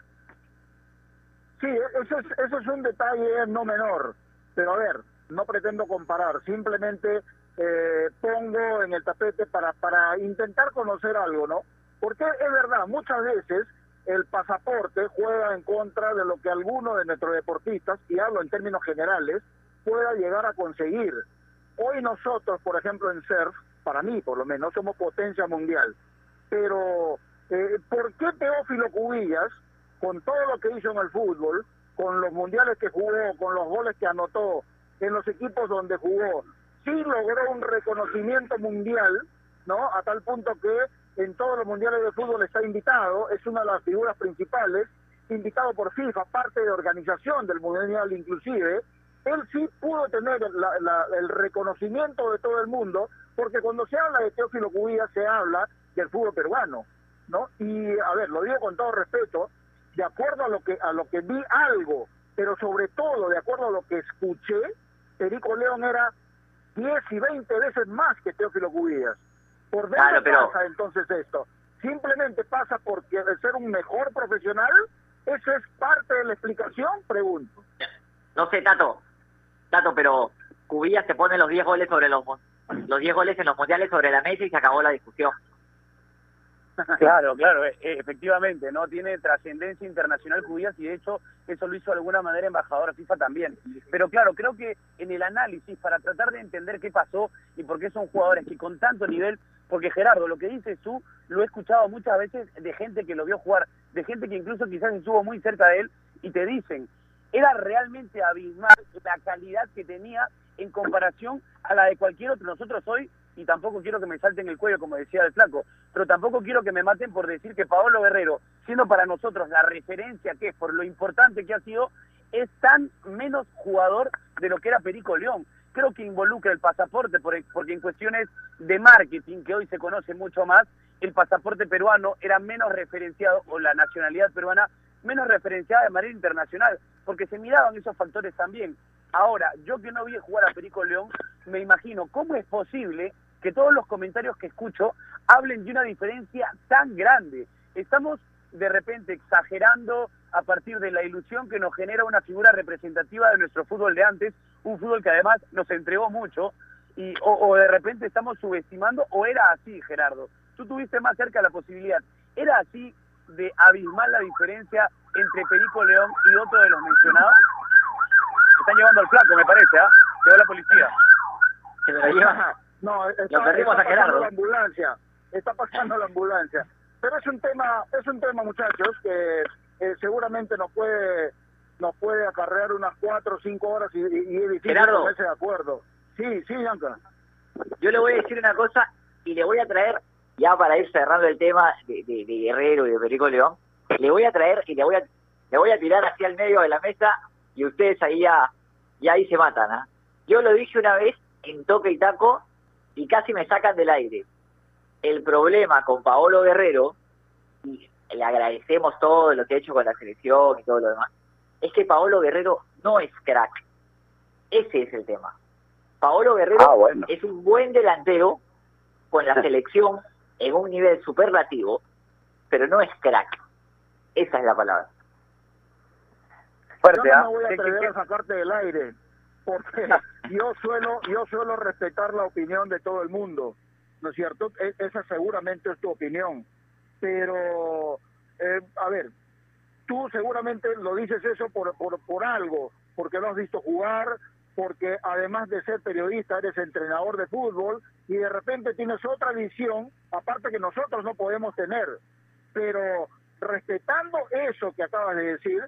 Sí, eso es, eso es un detalle no menor, pero a ver, no pretendo comparar, simplemente eh, pongo en el tapete para, para intentar conocer algo, ¿no? Porque es verdad, muchas veces el pasaporte juega en contra de lo que alguno de nuestros deportistas, y hablo en términos generales, pueda llegar a conseguir. Hoy nosotros, por ejemplo, en surf, para mí por lo menos, somos potencia mundial. Pero, eh, ¿por qué Teófilo Cubillas, con todo lo que hizo en el fútbol, con los mundiales que jugó, con los goles que anotó, en los equipos donde jugó, sí logró un reconocimiento mundial, ¿no? A tal punto que en todos los mundiales de fútbol está invitado, es una de las figuras principales, invitado por FIFA, parte de organización del mundial inclusive, él sí pudo tener la- el reconocimiento de todo el mundo, porque cuando se habla de Teófilo Cubillas se habla del fútbol peruano, ¿no? Y a ver, lo digo con todo respeto, de acuerdo a lo que a lo que vi algo, pero sobre todo de acuerdo a lo que escuché, Perico León era 10 y 20 veces más que Teófilo Cubillas. ¿Por dónde Claro, pero- pasa entonces esto? Simplemente pasa porque de ser un mejor profesional, eso es parte de la explicación, pregunto. No sé, Tato. Tato, pero Cubillas te pone los 10 goles sobre los los 10 goles en los mundiales sobre la mesa y se acabó la discusión. Claro, claro, e- e- efectivamente, ¿no? Tiene trascendencia internacional Cubillas y de hecho eso lo hizo de alguna manera embajador FIFA también. Pero claro, creo que en el análisis, para tratar de entender qué pasó y por qué son jugadores que con tanto nivel, porque Gerardo, lo que dices tú, lo he escuchado muchas veces de gente que lo vio jugar, de gente que incluso quizás estuvo muy cerca de él y te dicen, era realmente abismal la calidad que tenía en comparación a la de cualquier otro. Nosotros hoy, y tampoco quiero que me salten el cuello, como decía el flaco, pero tampoco quiero que me maten por decir que Paolo Guerrero, siendo para nosotros la referencia que es, por lo importante que ha sido, es tan menos jugador de lo que era Perico León. Creo que involucra el pasaporte, por- porque en cuestiones de marketing, que hoy se conoce mucho más, el pasaporte peruano era menos referenciado, o la nacionalidad peruana menos referenciada de manera internacional, porque se miraban esos factores también. Ahora, yo que no vi jugar a Perico León, me imagino cómo es posible que todos los comentarios que escucho hablen de una diferencia tan grande. Estamos de repente exagerando a partir de la ilusión que nos genera una figura representativa de nuestro fútbol de antes, un fútbol que además nos entregó mucho, y, o, de repente estamos subestimando, o era así, Gerardo. Tú tuviste más cerca la posibilidad. ¿Era así de abismal la diferencia entre Perico León y otro de los mencionados? Están llevando al flaco, me parece, ¿ah? Llegó la policía. Se lo lleva. No, está, Lo perdimos está a Gerardo. pasando la ambulancia, está pasando la ambulancia. Pero es un tema, es un tema, muchachos, que eh, seguramente nos puede, nos puede acarrear unas cuatro o cinco horas y, y- es difícil Gerardo. ponerse de acuerdo. Sí, sí, Bianca. Yo le voy a decir una cosa y le voy a traer, ya para ir cerrando el tema de, de- de Guerrero y de Perico León, le voy a traer y le voy a, le voy a tirar hacia el medio de la mesa y ustedes ahí ya, ya ahí se matan. ¿ah? Yo lo dije una vez en toque y taco y casi me sacan del aire. El problema con Paolo Guerrero, y le agradecemos todo lo que ha hecho con la selección y todo lo demás, es que Paolo Guerrero no es crack. Ese es el tema. Paolo Guerrero Ah, bueno. es un buen delantero con la selección en un nivel superlativo, pero no es crack. Esa es la palabra. Fuerte, yo no ¿ah? me voy a ¿Qué- qué- atrever qué? a sacarte del aire, porque yo suelo, yo suelo respetar la opinión de todo el mundo, ¿no es cierto? E- esa seguramente es tu opinión, pero, eh, a ver, tú seguramente lo dices eso por, por, por algo, porque lo has visto jugar, porque además de ser periodista eres entrenador de fútbol y de repente tienes otra visión, aparte que nosotros no podemos tener. Pero respetando eso que acabas de decir,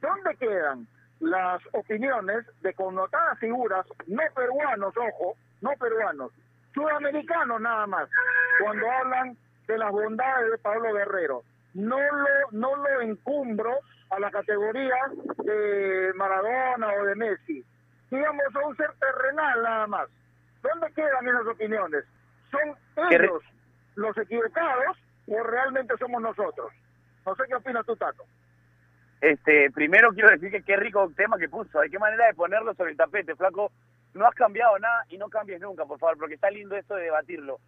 ¿dónde quedan las opiniones de connotadas figuras, no peruanos, ojo, no peruanos, sudamericanos nada más, cuando hablan de las bondades de Pablo Guerrero? No lo, no lo encumbro a la categoría de Maradona o de Messi. Digamos, a un ser terrenal nada más. ¿Dónde quedan esas opiniones? ¿Son ellos los equivocados o realmente somos nosotros? No sé qué opinas tú, Tato. Este, primero quiero decir que qué rico tema que puso. Hay qué manera de ponerlo sobre el tapete, flaco. No has cambiado nada y no cambies nunca, por favor, porque está lindo esto de debatirlo.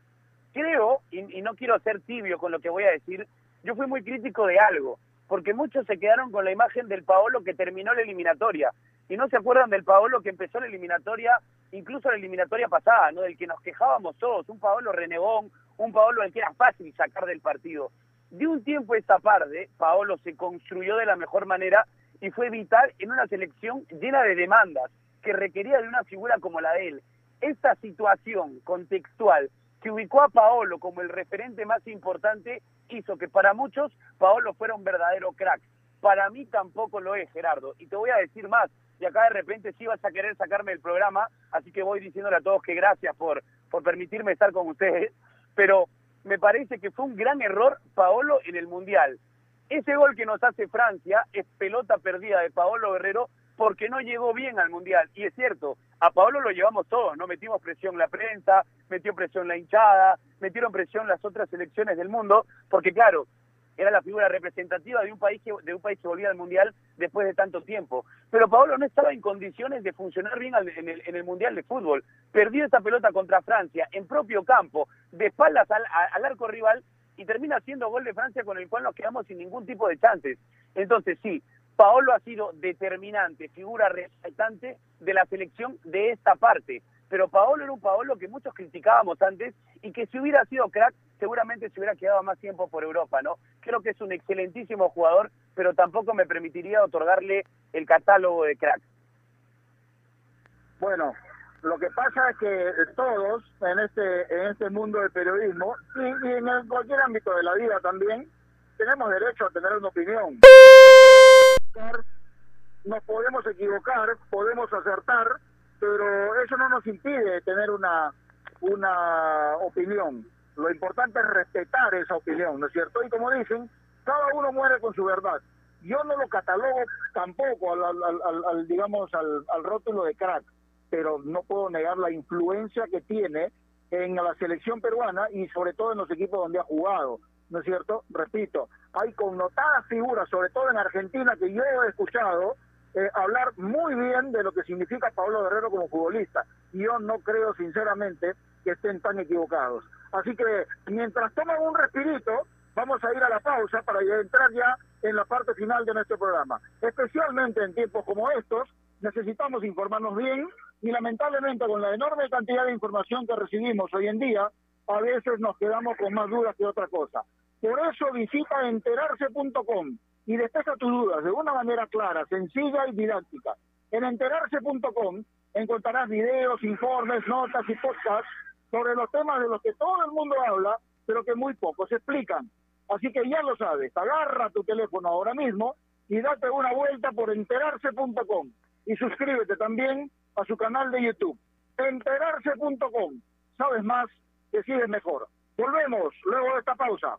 Creo, y, y no quiero ser tibio con lo que voy a decir, yo fui muy crítico de algo, porque muchos se quedaron con la imagen del Paolo que terminó la eliminatoria y no se acuerdan del Paolo que empezó la eliminatoria, incluso la eliminatoria pasada, ¿no? Del que nos quejábamos todos, un Paolo renegón, un Paolo al que era fácil sacar del partido. De un tiempo a esta parte, Paolo se construyó de la mejor manera y fue vital en una selección llena de demandas que requería de una figura como la de él. Esta situación contextual que ubicó a Paolo como el referente más importante hizo que para muchos Paolo fuera un verdadero crack. Para mí tampoco lo es, Gerardo. Y te voy a decir más, y acá de repente sí vas a querer sacarme del programa, así que voy diciéndole a todos que gracias por, por permitirme estar con ustedes, pero me parece que fue un gran error Paolo en el Mundial. Ese gol que nos hace Francia es pelota perdida de Paolo Guerrero porque no llegó bien al Mundial. Y es cierto, a Paolo lo llevamos todos, ¿no? Metimos presión la prensa, metió presión la hinchada, metieron presión las otras selecciones del mundo, porque claro, era la figura representativa de un país que, de un país que volvía al mundial después de tanto tiempo. Pero Paolo no estaba en condiciones de funcionar bien en, el, en el mundial de fútbol. Perdió esa pelota contra Francia en propio campo, de espaldas al, al arco rival y termina haciendo gol de Francia con el cual nos quedamos sin ningún tipo de chances. Entonces sí, Paolo ha sido determinante, figura resaltante de la selección de esta parte. Pero Paolo era un Paolo que muchos criticábamos antes y que si hubiera sido crack, seguramente se hubiera quedado más tiempo por Europa, ¿no? Creo que es un excelentísimo jugador, pero tampoco me permitiría otorgarle el catálogo de crack. Bueno, lo que pasa es que todos en este en este mundo del periodismo y, en el- cualquier ámbito de la vida también tenemos derecho a tener una opinión. Nos podemos equivocar, podemos acertar, pero eso no nos impide tener una una opinión. Lo importante es respetar esa opinión, ¿no es cierto? Y como dicen, cada uno muere con su verdad. Yo no lo catalogo tampoco al, al- al- al- digamos al, al rótulo de crack, pero no puedo negar la influencia que tiene en la selección peruana y sobre todo en los equipos donde ha jugado, ¿no es cierto? Repito, hay connotadas figuras, sobre todo en Argentina, que yo he escuchado eh, hablar muy bien de lo que significa Pablo Guerrero como futbolista. Yo no creo sinceramente que estén tan equivocados. Así que mientras toman un respirito, vamos a ir a la pausa para entrar ya en la parte final de nuestro programa. Especialmente en tiempos como estos, necesitamos informarnos bien y lamentablemente con la enorme cantidad de información que recibimos hoy en día, a veces nos quedamos con más dudas que otra cosa. Por eso visita enterarse.com y despeja tus dudas de una manera clara, sencilla y didáctica. En enterarse.com encontrarás videos, informes, notas y podcasts sobre los temas de los que todo el mundo habla, pero que muy pocos explican. Así que ya lo sabes, agarra tu teléfono ahora mismo y date una vuelta por enterarse.com y suscríbete también a su canal de YouTube. Enterarse.com. Sabes más, decides mejor. Volvemos luego de esta pausa.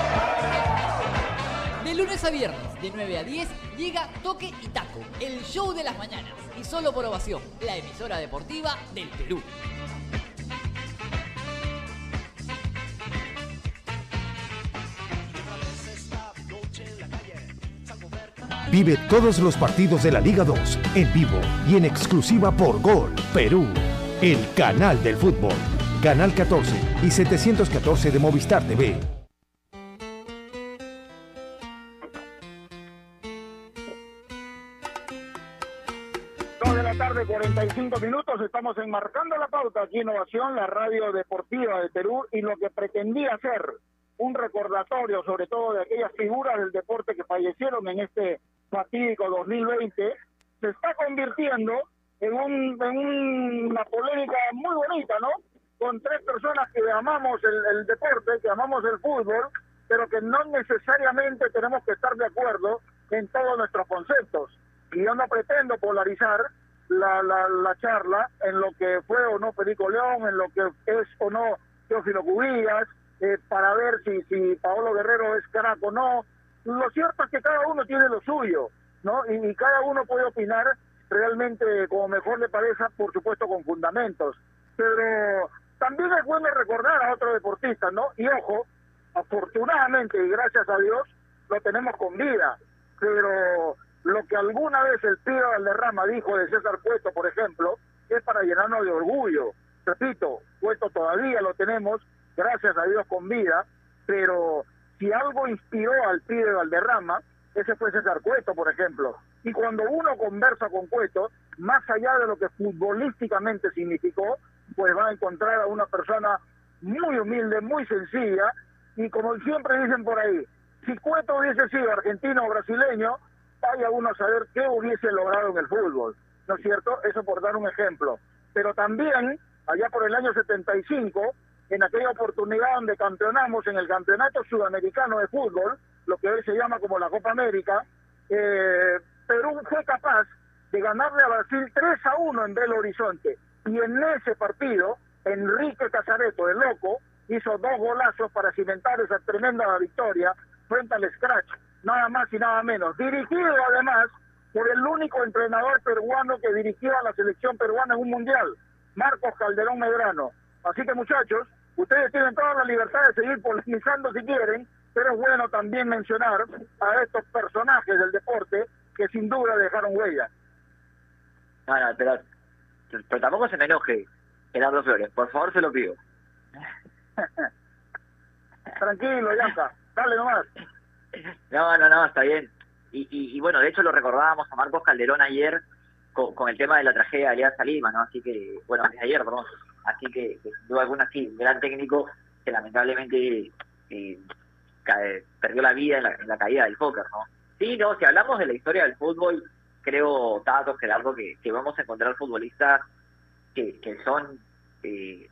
Lunes a viernes, de 9 a 10, llega Toque y Taco, el show de las mañanas. Y solo por ovación, la emisora deportiva del Perú. Vive todos los partidos de la Liga 2 en vivo y en exclusiva por Gol Perú, el canal del fútbol. Canal 14 y 714 de Movistar TV. 45 minutos. Estamos enmarcando la pauta aquí Innovación, la radio deportiva de Perú, y lo que pretendía ser un recordatorio, sobre todo de aquellas figuras del deporte que fallecieron en este fatídico 2020, se está convirtiendo en, un, en una polémica muy bonita, ¿no? Con tres personas que amamos el, el deporte, que amamos el fútbol, pero que no necesariamente tenemos que estar de acuerdo en todos nuestros conceptos. Y yo no pretendo polarizar la, la, la charla en lo que fue o no Perico León, en lo que es o no Teófilo Cubillas, eh, para ver si, si Paolo Guerrero es crack o no. Lo cierto es que cada uno tiene lo suyo, ¿no? Y, cada uno puede opinar realmente como mejor le parezca, por supuesto con fundamentos. Pero también es bueno recordar a otros deportistas, ¿no? Y ojo, afortunadamente y gracias a Dios, lo tenemos con vida. Pero lo que alguna vez el tío Valderrama dijo de César Cueto, por ejemplo, es para llenarnos de orgullo. Repito, Cueto todavía lo tenemos, gracias a Dios con vida, pero si algo inspiró al pibe Valderrama, ese fue César Cueto, por ejemplo. Y cuando uno conversa con Cueto, más allá de lo que futbolísticamente significó, pues va a encontrar a una persona muy humilde, muy sencilla, y como siempre dicen por ahí, si Cueto hubiese sido argentino o brasileño, vaya uno a saber qué hubiese logrado en el fútbol, ¿no es cierto? Eso por dar un ejemplo. Pero también, allá por el año 75, en aquella oportunidad donde campeonamos en el Campeonato Sudamericano de Fútbol, lo que hoy se llama como la Copa América, eh, Perú fue capaz de ganarle a Brasil 3 a 1 en Belo Horizonte. Y en ese partido, Enrique Casareto, el loco, hizo dos golazos para cimentar esa tremenda victoria frente al Scratch, nada más y nada menos. Dirigido además por el único entrenador peruano que dirigió a la selección peruana en un mundial, Marcos Calderón Medrano. Así que muchachos, ustedes tienen toda la libertad de seguir polemizando si quieren, pero es bueno también mencionar a estos personajes del deporte que sin duda dejaron huella. No, pero, pero tampoco se me enoje, Gerardo Flores. Por favor, se lo pido. Tranquilo, Yanka, dale nomás. No, no, no, está bien. Y, y, bueno, de hecho lo recordábamos a Marcos Calderón ayer con, el tema de la tragedia de Alianza Lima, ¿no? Así que, bueno, ayer, perdón. Así que, que sin duda alguna, sí, un gran técnico que lamentablemente eh, cae- perdió la vida en la, en la caída del póker, ¿no? Sí, no, si hablamos de la historia del fútbol, creo, Tato, Gerardo, que, que vamos a encontrar futbolistas que, que son eh,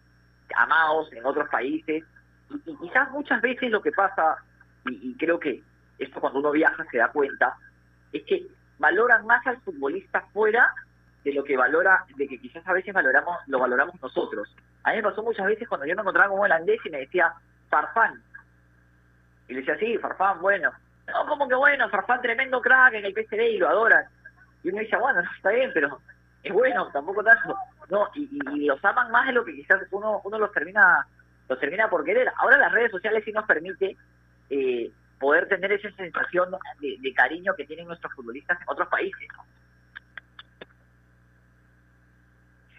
amados en otros países. Y, quizás muchas veces lo que pasa, y creo que esto cuando uno viaja se da cuenta, es que valoran más al futbolista fuera de lo que valora, de que quizás a veces valoramos, lo valoramos nosotros. A mí me pasó muchas veces cuando yo me encontraba con un holandés y me decía, Farfán. Y le decía, sí, Farfán, bueno. No, como que bueno, Farfán tremendo crack en el PSV y lo adoran. Y uno dice, bueno, no, está bien, pero es bueno, tampoco tanto. No, y- y los aman más de lo que quizás uno, uno los termina los termina por querer. Ahora las redes sociales sí nos permite eh, poder tener esa sensación de, cariño que tienen nuestros futbolistas en otros países.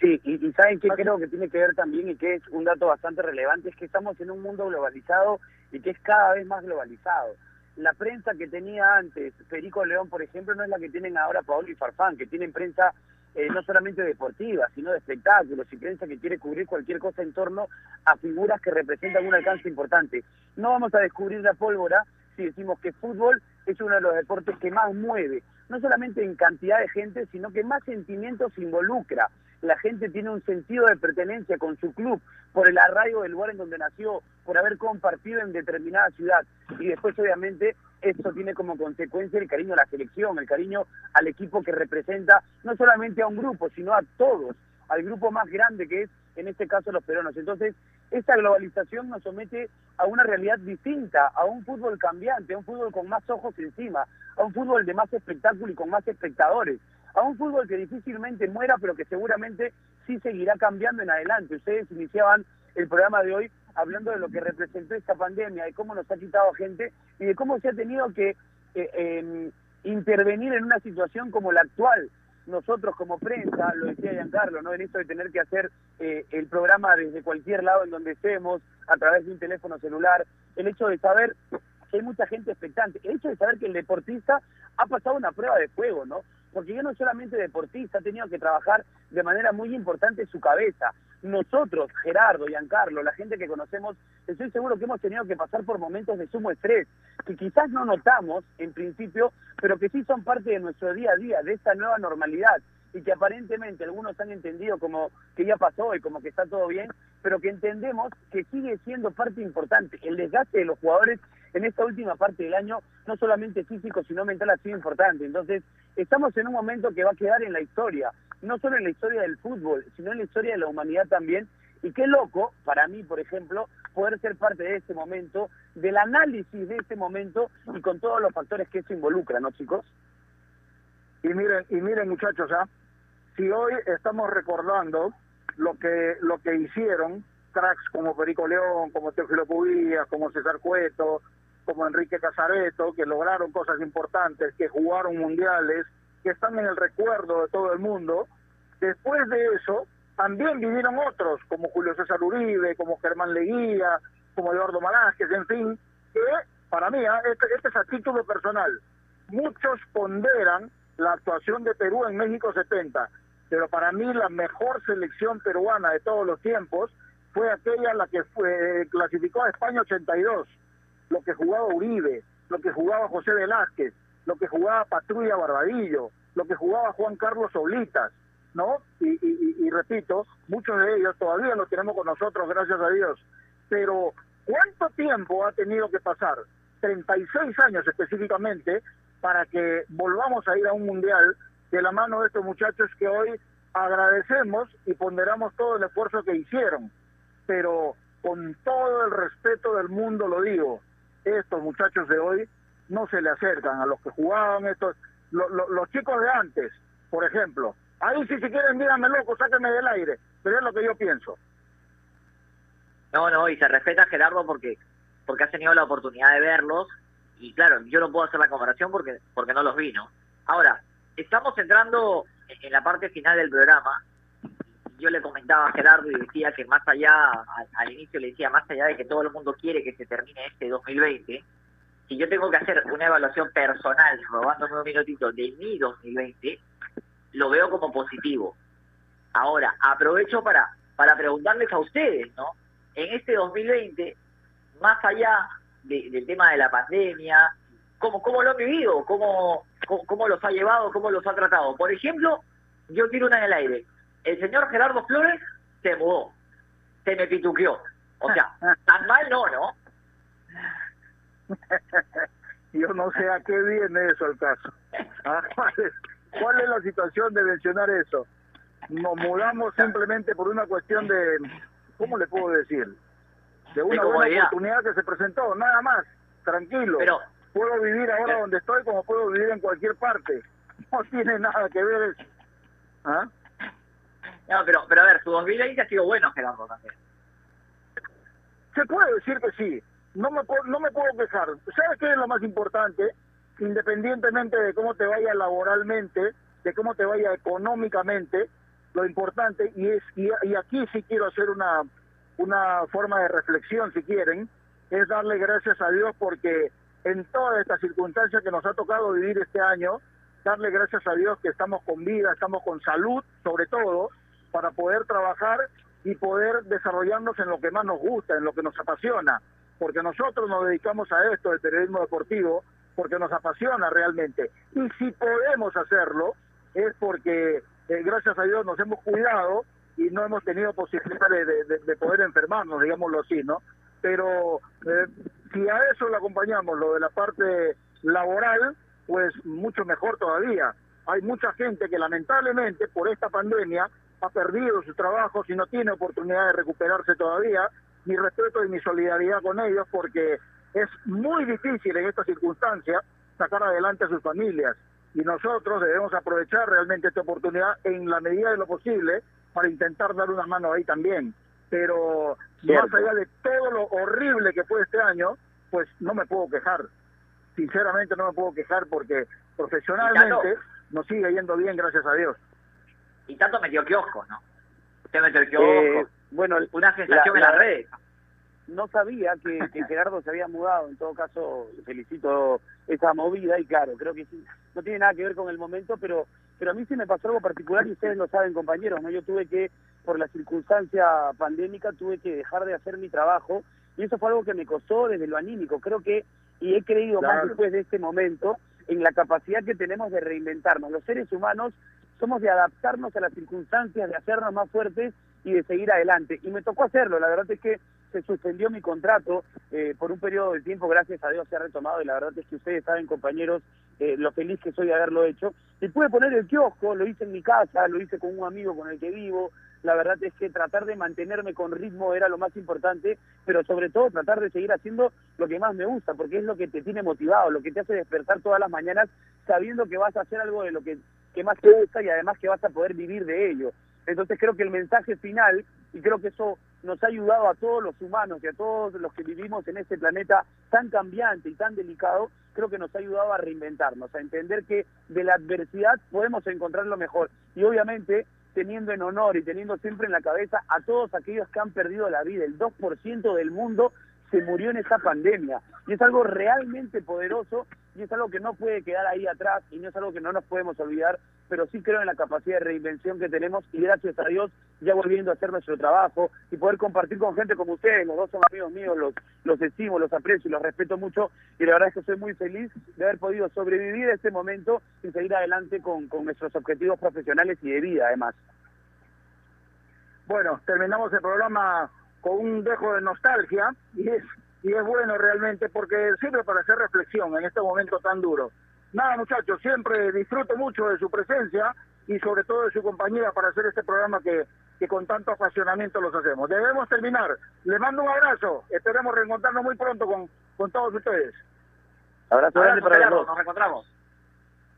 Sí, y, ¿saben qué creo que tiene que ver también y que es un dato bastante relevante? Es que estamos en un mundo globalizado y que es cada vez más globalizado. La prensa que tenía antes Federico León, por ejemplo, no es la que tienen ahora Paolo y Farfán, que tienen prensa eh, no solamente deportiva, sino de espectáculos y prensa que quiere cubrir cualquier cosa en torno a figuras que representan un alcance importante. No vamos a descubrir la pólvora si decimos que fútbol es uno de los deportes que más mueve, no solamente en cantidad de gente, sino que más sentimientos involucra. La gente tiene un sentido de pertenencia con su club por el arraigo del lugar en donde nació, por haber compartido en determinada ciudad. Y después, obviamente, esto tiene como consecuencia el cariño a la selección, el cariño al equipo que representa no solamente a un grupo, sino a todos, al grupo más grande que es, en este caso, los peruanos. Entonces, esta globalización nos somete a una realidad distinta, a un fútbol cambiante, a un fútbol con más ojos encima, a un fútbol de más espectáculo y con más espectadores, a un fútbol que difícilmente muera, pero que seguramente sí seguirá cambiando en adelante. Ustedes iniciaban el programa de hoy hablando de lo que representó esta pandemia, de cómo nos ha quitado gente y de cómo se ha tenido que eh, em, intervenir en una situación como la actual. Nosotros como prensa, lo decía Giancarlo, ¿no? en esto de tener que hacer eh, el programa desde cualquier lado en donde estemos, a través de un teléfono celular, el hecho de saber que hay mucha gente expectante, el hecho de saber que el deportista ha pasado una prueba de fuego, ¿no? Porque yo no solamente deportista, ha tenido que trabajar de manera muy importante su cabeza. Nosotros, Gerardo, Giancarlo, la gente que conocemos, estoy seguro que hemos tenido que pasar por momentos de sumo estrés, que quizás no notamos en principio, pero que sí son parte de nuestro día a día, de esta nueva normalidad, y que aparentemente algunos han entendido como que ya pasó y como que está todo bien, pero que entendemos que sigue siendo parte importante. El desgaste de los jugadores en esta última parte del año, no solamente físico, sino mental, ha sido importante. Entonces, estamos en un momento que va a quedar en la historia, no solo en la historia del fútbol, sino en la historia de la humanidad también. Y qué loco, para mí, por ejemplo, poder ser parte de ese momento, del análisis de ese momento y con todos los factores que eso involucra, ¿no, chicos? Y miren, y miren muchachos, ¿ah? si hoy estamos recordando lo que lo que hicieron cracks como Perico León, como Teófilo Cubías, como César Cueto, como Enrique Casareto, que lograron cosas importantes, que jugaron mundiales, que están en el recuerdo de todo el mundo, después de eso también vinieron otros, como Julio César Uribe, como Germán Leguía, como Eduardo Malásquez, en fin, que para mí, ¿ah? este, este es a título personal, muchos ponderan la actuación de Perú en México 70, pero para mí la mejor selección peruana de todos los tiempos fue aquella la que fue, clasificó a España 82, lo que jugaba Uribe, lo que jugaba José Velázquez, lo que jugaba Patrulla Barbadillo, lo que jugaba Juan Carlos Oblitas, ¿no? Y, y- repito, muchos de ellos todavía los tenemos con nosotros, gracias a Dios. Pero, ¿cuánto tiempo ha tenido que pasar? 36 años específicamente para que volvamos a ir a un mundial de la mano de estos muchachos que hoy agradecemos y ponderamos todo el esfuerzo que hicieron. Pero con todo el respeto del mundo lo digo, estos muchachos de hoy no se le acercan a los que jugaban estos, lo- lo- los chicos de antes, por ejemplo. Ahí si quieren, díganme loco, sáquenme del aire, pero es lo que yo pienso. No, no, y se respeta a Gerardo porque porque has tenido la oportunidad de verlos y claro, yo no puedo hacer la comparación porque porque no los vi, ¿no? Ahora, estamos entrando en en la parte final del programa. Yo le comentaba a Gerardo y decía que más allá, al, inicio le decía, más allá de que todo el mundo quiere que se termine este 2020, si yo tengo que hacer una evaluación personal, robándome un minutito de mi 2020, lo veo como positivo. Ahora, aprovecho para, para preguntarles a ustedes, ¿no? En este 2020, más allá de- del tema de la pandemia, ¿cómo, cómo lo han vivido? ¿Cómo, cómo, cómo los ha llevado? ¿Cómo los ha tratado? Por ejemplo, yo tiro una en el aire. El señor Gerardo Flores se mudó, se me pituqueó. O sea, tan mal no, ¿no? Yo no sé a qué viene eso al caso. Ah, ¿Cuál es, cuál es la situación de mencionar eso? Nos mudamos simplemente por una cuestión de, ¿cómo le puedo decir? De una buena oportunidad que se presentó, nada más, tranquilo. Pero- puedo vivir ahora donde estoy como puedo vivir en cualquier parte. No tiene nada que ver eso. ¿Ah? No, pero, pero a ver, su 2020 ha sido bueno, Gerardo, también. Se puede decir que sí. No me, puedo, no me puedo quejar. ¿Sabes qué es lo más importante? Independientemente de cómo te vaya laboralmente, de cómo te vaya económicamente, lo importante, y, es y, y aquí sí quiero hacer una, una forma de reflexión, si quieren, es darle gracias a Dios porque en todas estas circunstancias que nos ha tocado vivir este año, darle gracias a Dios que estamos con vida, estamos con salud, sobre todo, para poder trabajar y poder desarrollarnos en lo que más nos gusta, en lo que nos apasiona, porque nosotros nos dedicamos a esto, el periodismo deportivo, porque nos apasiona realmente. Y si podemos hacerlo, es porque eh, gracias a Dios nos hemos cuidado y no hemos tenido posibilidad de, de- de- de poder enfermarnos, digámoslo así, ¿no? Pero eh, si a eso le acompañamos lo de la parte laboral, pues mucho mejor todavía. Hay mucha gente que lamentablemente por esta pandemia ha perdido sus trabajos y no tiene oportunidad de recuperarse todavía. Mi respeto y mi solidaridad con ellos porque es muy difícil en estas circunstancias sacar adelante a sus familias y nosotros debemos aprovechar realmente esta oportunidad en la medida de lo posible para intentar dar una mano ahí también. Pero Cierto. más allá de todo lo horrible que fue este año, pues no me puedo quejar. Sinceramente no me puedo quejar porque profesionalmente nos sigue yendo bien, gracias a Dios. Y tanto metió kioscos, ¿no? Usted metió. Eh, bueno, una sensación la- en las la- redes. no sabía que, que Gerardo se había mudado, en todo caso felicito esa movida y claro, creo que sí, no tiene nada que ver con el momento, pero pero a mí sí me pasó algo particular y ustedes lo saben compañeros, ¿no? Yo tuve que, por la circunstancia pandémica, tuve que dejar de hacer mi trabajo y eso fue algo que me costó desde lo anímico, creo que, y he creído más después de este momento, en la capacidad que tenemos de reinventarnos. Los seres humanos somos de adaptarnos a las circunstancias, de hacernos más fuertes y de seguir adelante. Y me tocó hacerlo, la verdad es que se suspendió mi contrato eh, por un periodo de tiempo, gracias a Dios se ha retomado y la verdad es que ustedes saben, compañeros, eh, lo feliz que soy de haberlo hecho. Y pude poner el kiosco, lo hice en mi casa, lo hice con un amigo con el que vivo. La verdad es que tratar de mantenerme con ritmo era lo más importante, pero sobre todo tratar de seguir haciendo lo que más me gusta, porque es lo que te tiene motivado, lo que te hace despertar todas las mañanas sabiendo que vas a hacer algo de lo que que más te gusta y además que vas a poder vivir de ello. Entonces creo que el mensaje final, y creo que eso nos ha ayudado a todos los humanos y a todos los que vivimos en este planeta tan cambiante y tan delicado, creo que nos ha ayudado a reinventarnos, a entender que de la adversidad podemos encontrar lo mejor. Y obviamente teniendo en honor y teniendo siempre en la cabeza a todos aquellos que han perdido la vida. El 2% del mundo se murió en esta pandemia. Y es algo realmente poderoso y es algo que no puede quedar ahí atrás y no es algo que no nos podemos olvidar, pero sí creo en la capacidad de reinvención que tenemos y gracias a Dios ya volviendo a hacer nuestro trabajo y poder compartir con gente como ustedes, los dos son amigos míos, los, los estimo, los aprecio y los respeto mucho y la verdad es que soy muy feliz de haber podido sobrevivir a este momento y seguir adelante con, con nuestros objetivos profesionales y de vida además. Bueno, terminamos el programa con un dejo de nostalgia y es y es bueno realmente porque sirve para hacer reflexión en este momento tan duro. Nada muchachos, siempre disfruto mucho de su presencia y sobre todo de su compañía para hacer este programa que, que con tanto apasionamiento los hacemos. Debemos terminar. Les mando un abrazo. Esperemos reencontrarnos muy pronto con, con todos ustedes. Abrazo grande para los dos. Nos encontramos.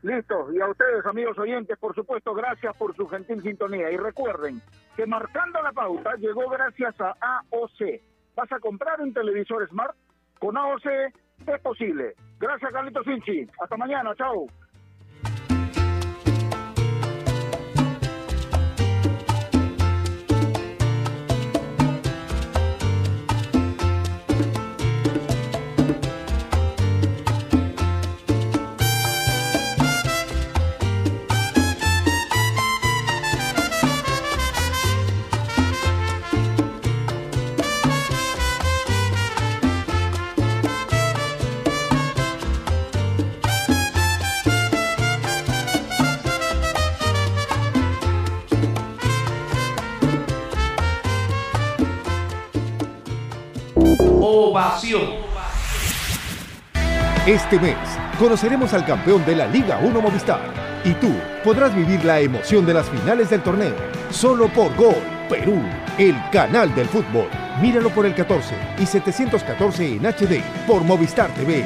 Listo. Y a ustedes, amigos oyentes, por supuesto, gracias por su gentil sintonía. Y recuerden que marcando la pauta llegó gracias a AOC. ¿Vas a comprar un televisor Smart? Con AOC es posible. Gracias, Carlitos Sinchi. Hasta mañana. Chao. Este mes conoceremos al campeón de la Liga 1 Movistar y tú podrás vivir la emoción de las finales del torneo solo por Gol Perú, el canal del fútbol. Míralo por el 14 y 714 en HD por Movistar TV.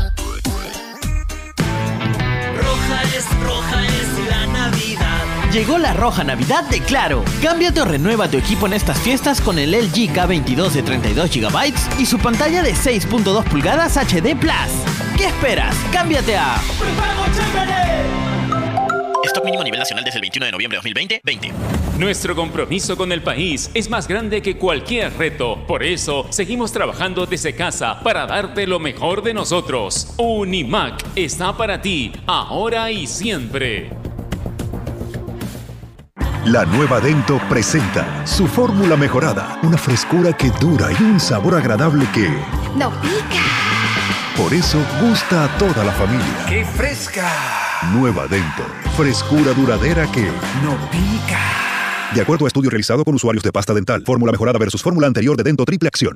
Llegó la roja Navidad de Claro. Cámbiate o renueva tu equipo en estas fiestas con el LG K22 de 32 GB y su pantalla de 6.2 pulgadas HD Plus. ¿Qué esperas? Cámbiate a Stock mínimo a nivel nacional desde el 21 de noviembre de 2020, 20. Nuestro compromiso con el país es más grande que cualquier reto. Por eso, seguimos trabajando desde casa para darte lo mejor de nosotros. Unimac está para ti, ahora y siempre. La nueva Dento presenta su fórmula mejorada, una frescura que dura y un sabor agradable que, ¡No pica! por eso, gusta a toda la familia. ¡Qué fresca! Nueva Dento, frescura duradera que, ¡No pica! de acuerdo a estudio realizado con usuarios de pasta dental, fórmula mejorada versus fórmula anterior de Dento Triple Acción.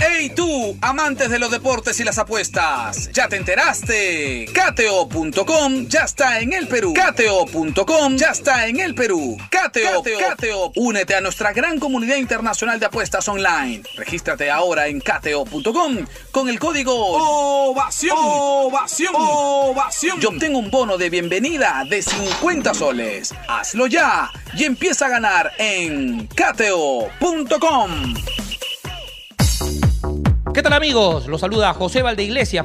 ¡Hey tú, amantes de los deportes y las apuestas! ¿Ya te enteraste? Cateo.com ya está en el Perú. Cateo.com ya está en el Perú. Cateo, Cateo, únete a nuestra gran comunidad internacional de apuestas online. Regístrate ahora en cateo.com con el código. OVACION. OVACION. Y obtén un bono de bienvenida de 50 soles. Hazlo ya y empieza a ganar en cateo.com. ¿Qué tal amigos? Los saluda José Valdeiglesias